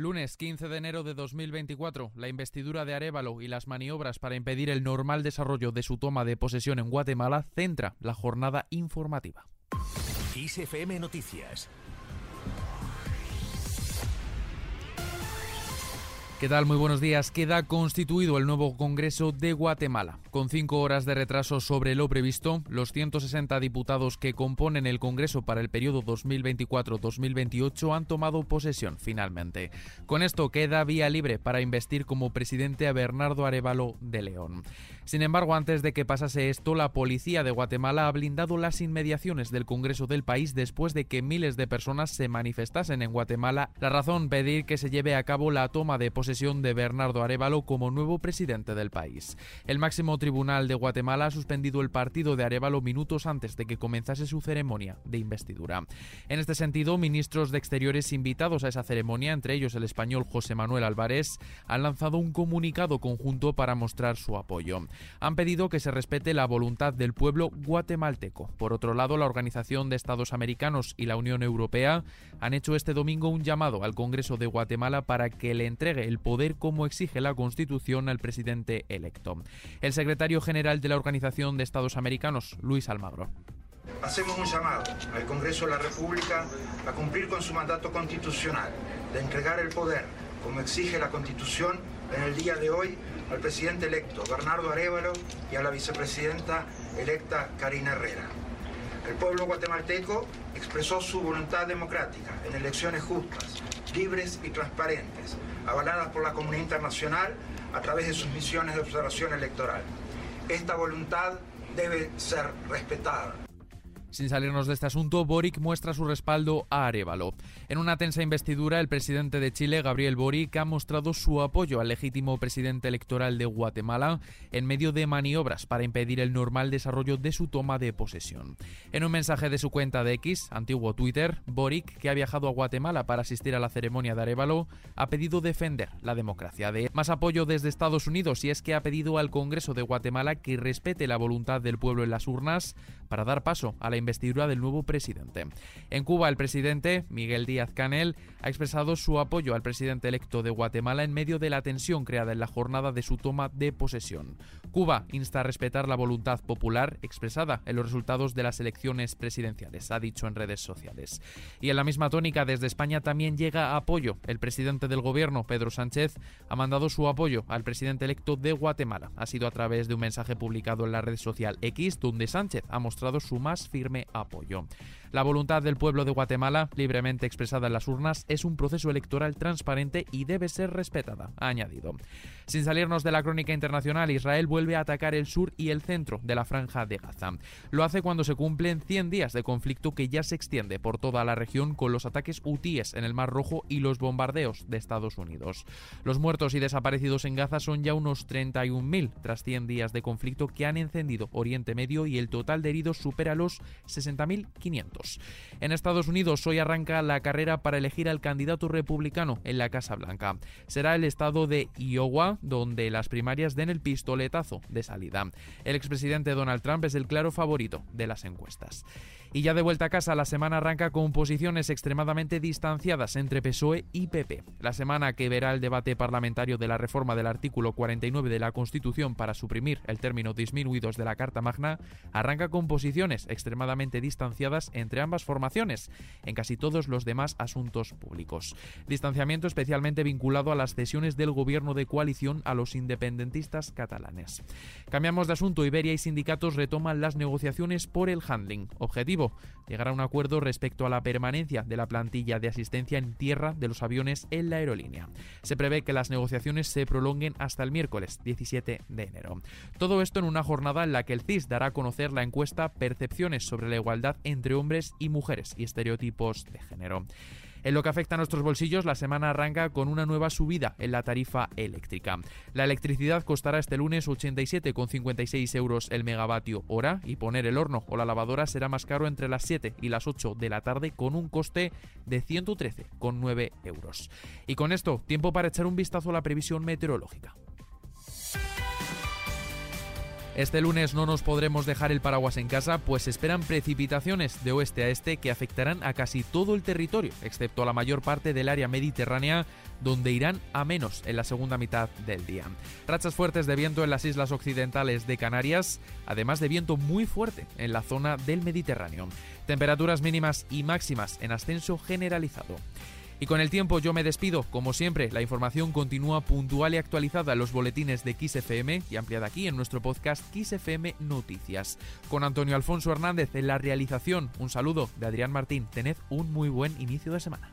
Lunes 15 de enero de 2024, la investidura de Arevalo y las maniobras para impedir el normal desarrollo de su toma de posesión en Guatemala centra la jornada informativa. Noticias ¿Qué tal? Muy buenos días. Queda constituido el nuevo Congreso de Guatemala. Con cinco horas de retraso sobre lo previsto, los 160 diputados que componen el Congreso para el periodo 2024-2028 han tomado posesión finalmente. Con esto queda vía libre para investir como presidente a Bernardo Arevalo de León. Sin embargo, antes de que pasase esto, la policía de Guatemala ha blindado las inmediaciones del Congreso del país después de que miles de personas se manifestasen en Guatemala. La razón pedir que se lleve a cabo la toma de posesión de Bernardo Arevalo como nuevo presidente del país. El máximo tribunal de Guatemala ha suspendido el partido de Arevalo minutos antes de que comenzase su ceremonia de investidura. En este sentido, ministros de Exteriores invitados a esa ceremonia, entre ellos el español José Manuel Álvarez, han lanzado un comunicado conjunto para mostrar su apoyo. Han pedido que se respete la voluntad del pueblo guatemalteco. Por otro lado, la Organización de Estados Americanos y la Unión Europea han hecho este domingo un llamado al Congreso de Guatemala para que le entregue el poder como exige la Constitución al presidente electo. El secretario general de la Organización de Estados Americanos, Luis Almagro. Hacemos un llamado al Congreso de la República a cumplir con su mandato constitucional de entregar el poder, como exige la Constitución, en el día de hoy al presidente electo Bernardo Arevalo y a la vicepresidenta electa Karina Herrera. El pueblo guatemalteco expresó su voluntad democrática en elecciones justas, libres y transparentes, avaladas por la comunidad internacional a través de sus misiones de observación electoral. Esta voluntad debe ser respetada. Sin salirnos de este asunto, Boric muestra su respaldo a Arevalo. En una tensa investidura, el presidente de Chile, Gabriel Boric, ha mostrado su apoyo al legítimo presidente electoral de Guatemala en medio de maniobras para impedir el normal desarrollo de su toma de posesión. En un mensaje de su cuenta de X, antiguo Twitter, Boric, que ha viajado a Guatemala para asistir a la ceremonia de Arevalo, ha pedido defender la democracia. De más apoyo desde Estados Unidos y es que ha pedido al Congreso de Guatemala que respete la voluntad del pueblo en las urnas para dar paso a la investidura del nuevo presidente. En Cuba, el presidente, Miguel Díaz Canel, ha expresado su apoyo al presidente electo de Guatemala en medio de la tensión creada en la jornada de su toma de posesión. Cuba insta a respetar la voluntad popular expresada en los resultados de las elecciones presidenciales, ha dicho en redes sociales. Y en la misma tónica, desde España también llega apoyo. El presidente del gobierno, Pedro Sánchez, ha mandado su apoyo al presidente electo de Guatemala. Ha sido a través de un mensaje publicado en la red social X, donde Sánchez ha mostrado su más firme apoyo. La voluntad del pueblo de Guatemala, libremente expresada en las urnas, es un proceso electoral transparente y debe ser respetada, ha añadido. Sin salirnos de la crónica internacional, Israel vuelve a atacar el sur y el centro de la franja de Gaza. Lo hace cuando se cumplen 100 días de conflicto que ya se extiende por toda la región con los ataques hutíes en el Mar Rojo y los bombardeos de Estados Unidos. Los muertos y desaparecidos en Gaza son ya unos 31.000 tras 100 días de conflicto que han encendido Oriente Medio y el total de heridos supera los 60.500. En Estados Unidos hoy arranca la carrera para elegir al candidato republicano en la Casa Blanca. Será el estado de Iowa donde las primarias den el pistoletazo de salida. El expresidente Donald Trump es el claro favorito de las encuestas. Y ya de vuelta a casa, la semana arranca con posiciones extremadamente distanciadas entre PSOE y PP. La semana que verá el debate parlamentario de la reforma del artículo 49 de la Constitución para suprimir el término disminuidos de la Carta Magna arranca con posiciones extremadamente distanciadas entre ambas formaciones en casi todos los demás asuntos públicos. Distanciamiento especialmente vinculado a las cesiones del gobierno de coalición a los independentistas catalanes. Cambiamos de asunto. Iberia y sindicatos retoman las negociaciones por el handling. Objetivo llegar a un acuerdo respecto a la permanencia de la plantilla de asistencia en tierra de los aviones en la aerolínea. Se prevé que las negociaciones se prolonguen hasta el miércoles 17 de enero. Todo esto en una jornada en la que el CIS dará a conocer la encuesta Percepciones sobre la igualdad entre hombres y mujeres y estereotipos de género. En lo que afecta a nuestros bolsillos, la semana arranca con una nueva subida en la tarifa eléctrica. La electricidad costará este lunes 87,56 euros el megavatio hora y poner el horno o la lavadora será más caro entre las 7 y las 8 de la tarde con un coste de 113,9 euros. Y con esto, tiempo para echar un vistazo a la previsión meteorológica. Este lunes no nos podremos dejar el paraguas en casa, pues esperan precipitaciones de oeste a este que afectarán a casi todo el territorio, excepto a la mayor parte del área mediterránea, donde irán a menos en la segunda mitad del día. Rachas fuertes de viento en las islas occidentales de Canarias, además de viento muy fuerte en la zona del Mediterráneo. Temperaturas mínimas y máximas en ascenso generalizado. Y con el tiempo yo me despido. Como siempre, la información continúa puntual y actualizada en los boletines de XFM y ampliada aquí en nuestro podcast XFM Noticias. Con Antonio Alfonso Hernández en la realización. Un saludo de Adrián Martín. Tened un muy buen inicio de semana.